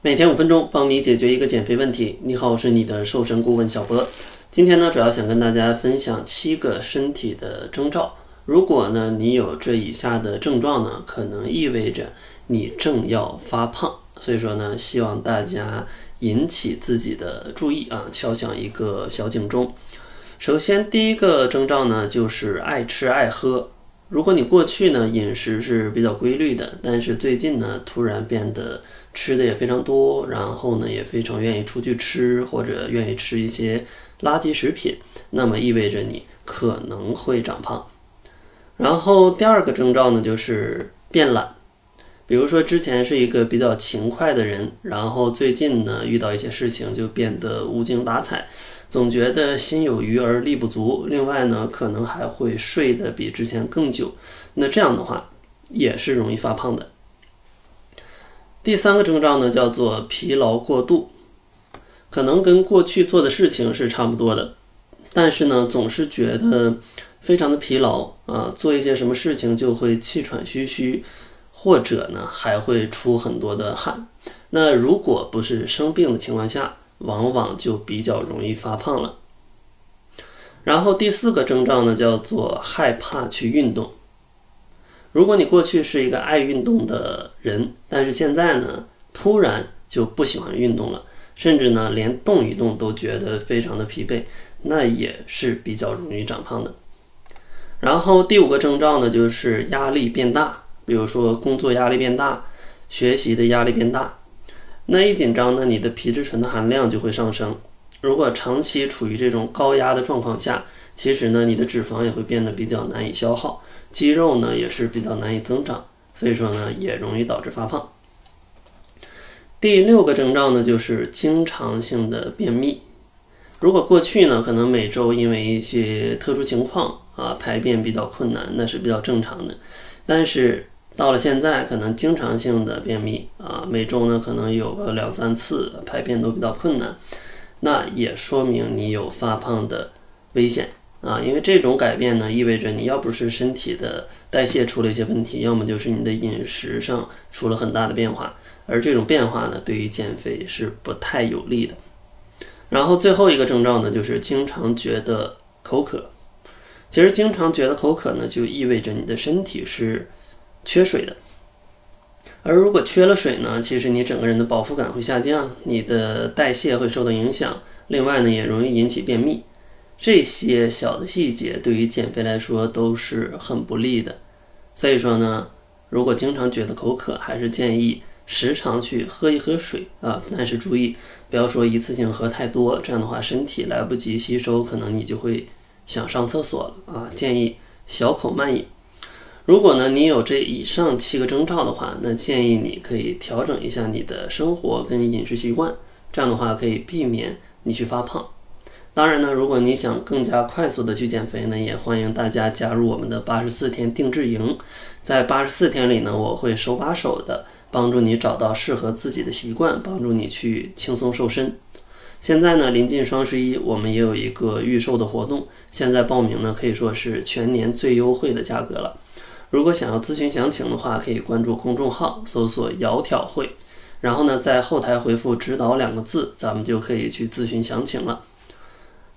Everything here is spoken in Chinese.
每天五分钟，帮你解决一个减肥问题。你好，我是你的瘦身顾问小博。今天呢，主要想跟大家分享七个身体的征兆。如果呢你有这以下的症状呢，可能意味着你正要发胖。所以说呢，希望大家引起自己的注意啊，敲响一个小警钟。首先，第一个征兆呢，就是爱吃爱喝。如果你过去呢饮食是比较规律的，但是最近呢突然变得吃的也非常多，然后呢也非常愿意出去吃或者愿意吃一些垃圾食品，那么意味着你可能会长胖。然后第二个征兆呢就是变懒，比如说之前是一个比较勤快的人，然后最近呢遇到一些事情就变得无精打采。总觉得心有余而力不足，另外呢，可能还会睡得比之前更久，那这样的话也是容易发胖的。第三个征兆呢，叫做疲劳过度，可能跟过去做的事情是差不多的，但是呢，总是觉得非常的疲劳啊，做一些什么事情就会气喘吁吁，或者呢，还会出很多的汗。那如果不是生病的情况下，往往就比较容易发胖了。然后第四个征兆呢，叫做害怕去运动。如果你过去是一个爱运动的人，但是现在呢，突然就不喜欢运动了，甚至呢，连动一动都觉得非常的疲惫，那也是比较容易长胖的。然后第五个征兆呢，就是压力变大，比如说工作压力变大，学习的压力变大。那一紧张呢，你的皮质醇的含量就会上升。如果长期处于这种高压的状况下，其实呢，你的脂肪也会变得比较难以消耗，肌肉呢也是比较难以增长，所以说呢，也容易导致发胖。第六个征兆呢，就是经常性的便秘。如果过去呢，可能每周因为一些特殊情况啊，排便比较困难，那是比较正常的，但是。到了现在，可能经常性的便秘啊，每周呢可能有个两三次，排便都比较困难，那也说明你有发胖的危险啊。因为这种改变呢，意味着你要不是身体的代谢出了一些问题，要么就是你的饮食上出了很大的变化，而这种变化呢，对于减肥是不太有利的。然后最后一个征兆呢，就是经常觉得口渴。其实经常觉得口渴呢，就意味着你的身体是。缺水的，而如果缺了水呢，其实你整个人的饱腹感会下降，你的代谢会受到影响，另外呢也容易引起便秘。这些小的细节对于减肥来说都是很不利的。所以说呢，如果经常觉得口渴，还是建议时常去喝一喝水啊，但是注意不要说一次性喝太多，这样的话身体来不及吸收，可能你就会想上厕所了啊。建议小口慢饮。如果呢，你有这以上七个征兆的话，那建议你可以调整一下你的生活跟饮食习惯，这样的话可以避免你去发胖。当然呢，如果你想更加快速的去减肥呢，也欢迎大家加入我们的八十四天定制营。在八十四天里呢，我会手把手的帮助你找到适合自己的习惯，帮助你去轻松瘦身。现在呢，临近双十一，我们也有一个预售的活动，现在报名呢可以说是全年最优惠的价格了。如果想要咨询详情的话，可以关注公众号，搜索“窈窕会”，然后呢，在后台回复“指导”两个字，咱们就可以去咨询详情了。